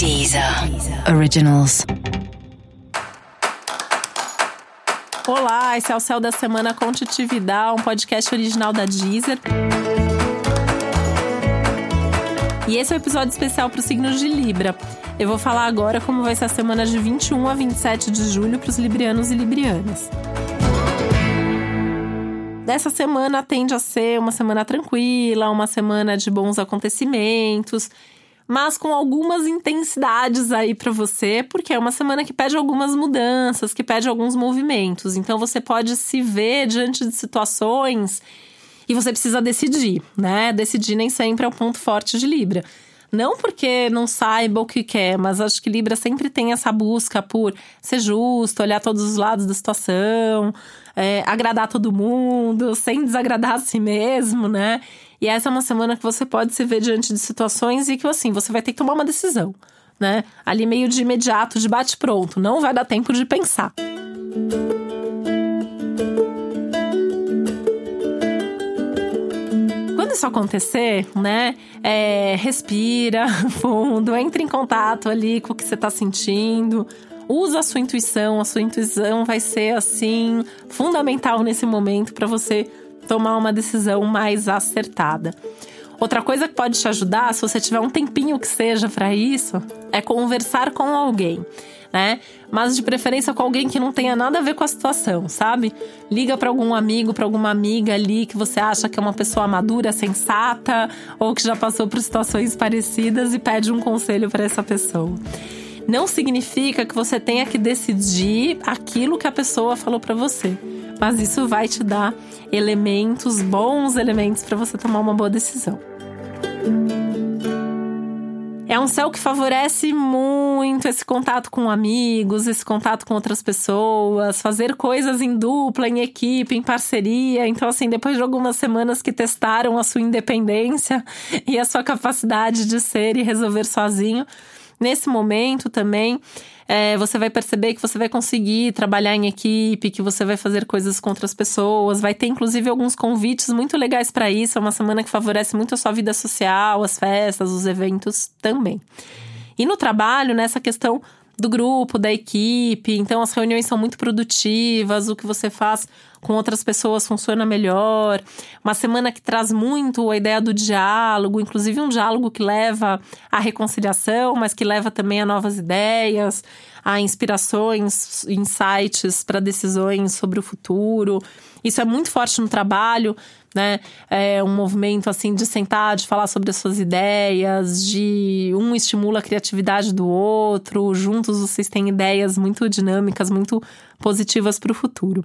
Deezer Originals. Olá, esse é o Céu da Semana com Titividade, um podcast original da Deezer. E esse é o um episódio especial para os signos de Libra. Eu vou falar agora como vai ser a semana de 21 a 27 de julho para os librianos e librianas. Dessa semana tende a ser uma semana tranquila, uma semana de bons acontecimentos mas com algumas intensidades aí para você, porque é uma semana que pede algumas mudanças, que pede alguns movimentos. Então você pode se ver diante de situações e você precisa decidir, né? Decidir nem sempre é o ponto forte de Libra. Não porque não saiba o que quer, mas acho que Libra sempre tem essa busca por ser justo, olhar todos os lados da situação, é, agradar todo mundo, sem desagradar a si mesmo, né? E essa é uma semana que você pode se ver diante de situações e que, assim, você vai ter que tomar uma decisão, né? Ali meio de imediato, de bate-pronto. Não vai dar tempo de pensar. Quando isso acontecer, né? É, respira fundo, entre em contato ali com o que você está sentindo usa a sua intuição, a sua intuição vai ser assim fundamental nesse momento para você tomar uma decisão mais acertada. Outra coisa que pode te ajudar, se você tiver um tempinho que seja para isso, é conversar com alguém, né? Mas de preferência com alguém que não tenha nada a ver com a situação, sabe? Liga para algum amigo, para alguma amiga ali que você acha que é uma pessoa madura, sensata ou que já passou por situações parecidas e pede um conselho para essa pessoa não significa que você tenha que decidir aquilo que a pessoa falou para você mas isso vai te dar elementos, bons elementos para você tomar uma boa decisão. É um céu que favorece muito esse contato com amigos, esse contato com outras pessoas, fazer coisas em dupla, em equipe, em parceria. Então, assim, depois de algumas semanas que testaram a sua independência e a sua capacidade de ser e resolver sozinho, nesse momento também é, você vai perceber que você vai conseguir trabalhar em equipe, que você vai fazer coisas com outras pessoas, vai ter inclusive alguns convites muito legais para isso. É uma semana que favorece muito a sua vida social, as festas, os eventos também. E no trabalho, nessa questão do grupo, da equipe. Então, as reuniões são muito produtivas, o que você faz com outras pessoas funciona melhor. Uma semana que traz muito a ideia do diálogo, inclusive um diálogo que leva à reconciliação, mas que leva também a novas ideias, a inspirações, insights para decisões sobre o futuro. Isso é muito forte no trabalho, né? É um movimento assim de sentar, de falar sobre as suas ideias, de um estimula a criatividade do outro, juntos vocês têm ideias muito dinâmicas, muito positivas para o futuro.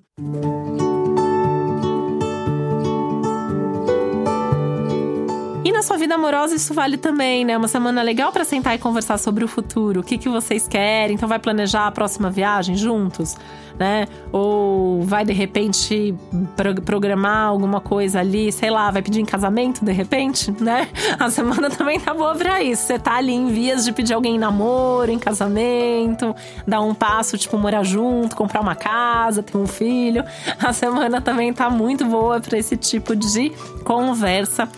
E na sua vida amorosa isso vale também, né? Uma semana legal para sentar e conversar sobre o futuro, o que, que vocês querem. Então vai planejar a próxima viagem juntos, né? Ou vai de repente pro programar alguma coisa ali, sei lá, vai pedir em casamento de repente, né? A semana também tá boa para isso. Você tá ali em vias de pedir alguém em namoro, em casamento, dar um passo, tipo morar junto, comprar uma casa, ter um filho. A semana também tá muito boa para esse tipo de conversa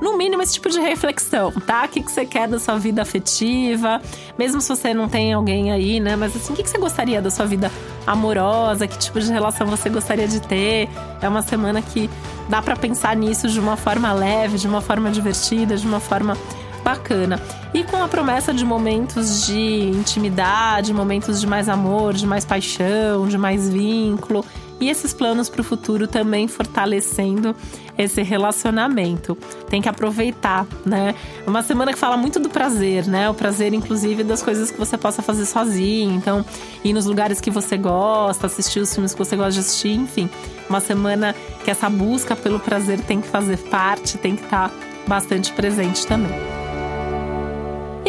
no mínimo, esse tipo de reflexão, tá? O que, que você quer da sua vida afetiva? Mesmo se você não tem alguém aí, né? Mas assim, o que, que você gostaria da sua vida amorosa? Que tipo de relação você gostaria de ter? É uma semana que dá para pensar nisso de uma forma leve, de uma forma divertida, de uma forma bacana. E com a promessa de momentos de intimidade, momentos de mais amor, de mais paixão, de mais vínculo e esses planos para o futuro também fortalecendo esse relacionamento. Tem que aproveitar, né? Uma semana que fala muito do prazer, né? O prazer, inclusive, das coisas que você possa fazer sozinho. Então, ir nos lugares que você gosta, assistir os filmes que você gosta de assistir, enfim. Uma semana que essa busca pelo prazer tem que fazer parte, tem que estar bastante presente também.